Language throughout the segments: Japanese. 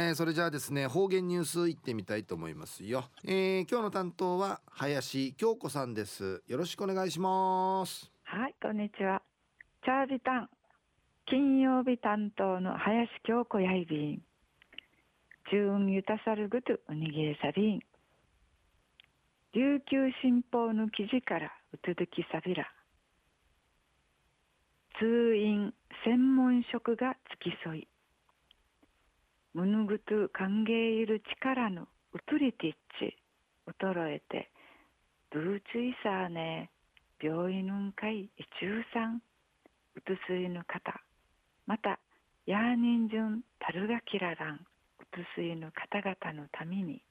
えー、それじゃあですね方言ニュースいってみたいと思いますよ、えー、今日の担当は林京子さんです。よろしくお願いします。はいこんにちは。チャービタン金曜日担当の林京子やいびん。中運ゆたさるぐとうにげさびん。琉球新報の記事からうつづきさびら。通院専門職が付き添い。むぬぐと歓迎いる力のうつりてっち衰えてブーツイサーネ病院のんかい中産うつすいぬ方またヤーニンジュンタルガキラランうつすいぬ方々のために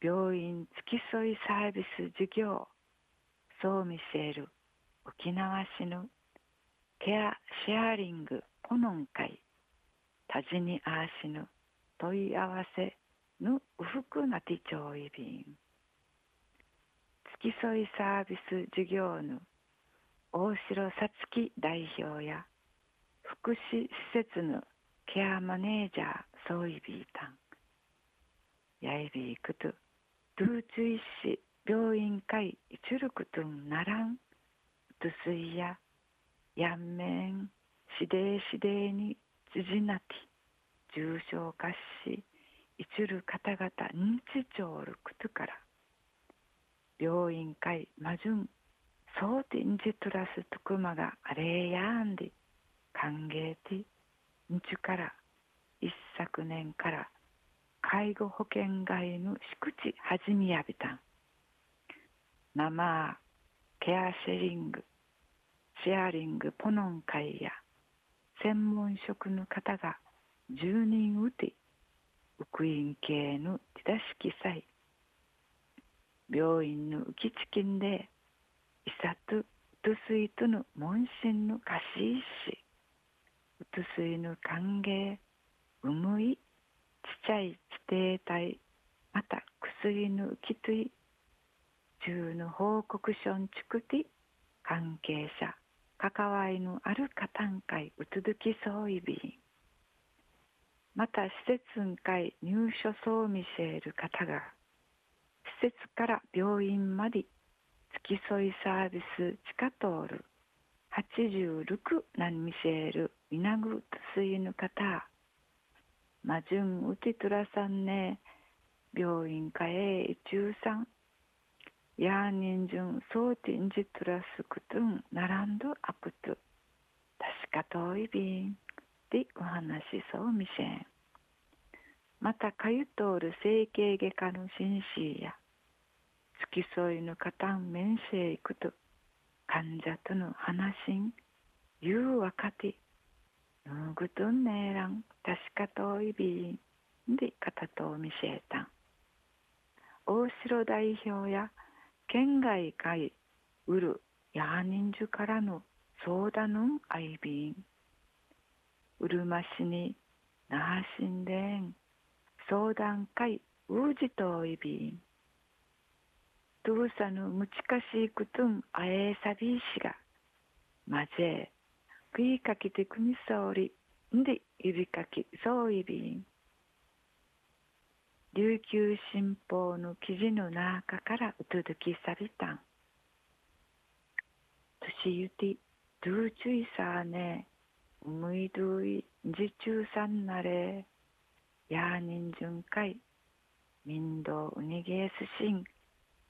病院付き添いサービス事業そう見せる沖縄市のケアシェアリングポノン会たじにあしぬ問い合わせぬうふくなてちょいびん。付き添いサービス事業の大城さつき代表や福祉施設のケアマネージャーソイビータンやいびいくとドゥーチュイシ病院会チュルクトンナランドゥスイヤヤンメンシデーシデーに辻なて重症化しいちる方々認知症るくとから病院会マジュンそうてんじトラストクマがあれやんで歓迎てんちゅから一昨年から介護保険外の敷地はじみやびたん。生ケアシェリングシェアリングポノン会や専門職の方が10人うてウクイン系の手出しきさい病院の浮きちきんでいさとうとすいとの問診の貸し石うとすいの歓迎うむいちちゃい地底体また薬の浮きとい中の報告書んちくて関係者関わりのある方んかいうつづきそういびまた施設ん会入所そう見せる方が施設から病院まで付き添いサービス地下通る86なん見せるみなぐとすいぬ方。まじゅんうちとらさんね病院かえ中産やーにん。じゅんそうてんじとらすくとんならんどあくと。確か遠いびんでお話そうみせまたかゆとおる整形外科の紳士や付き添いの方面せいくと患者との話ん言う若手。ぬぐとんねえらん。確か遠いびんで方と見せたん。大城代表や県外会うるやーにんじゅからの相談の相便うるま市に那覇神殿相談会うじといびん。どうさぬむちかしいくとんあえさびしが。まぜくいかきてくみそうりんで指かきそういびん。琉球新報の記事の中からうつづきさびたん。年ゆて、ドゥーチュイサーネ、むいどい、じちゅうさんなれ、やーにんじゅんかい、みんどうにげすしん、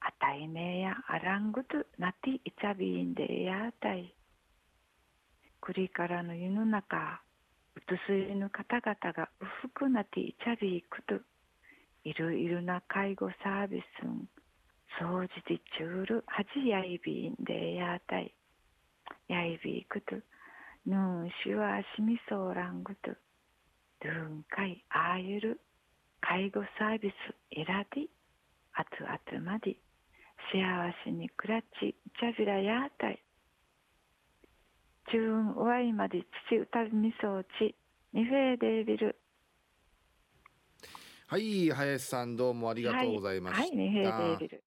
あたいねやあらんぐとなていちゃびんでやあたい。くりからの湯の中、うつすいの方々がうふくなていちゃびいくと、いろいろな介護サービスん、掃除でちゅうるはじやいびんでやたい。やいびいくと、ぬんしわしみそうらんぐと、どんかいあゆる介護サービスえらで、あつあつまで、幸せにくらち、ちゃびらやたい。ちゅうんおわいまで父歌みそうち、にフェーデービル。はい林さんどうもありがとうございました、はい、はい、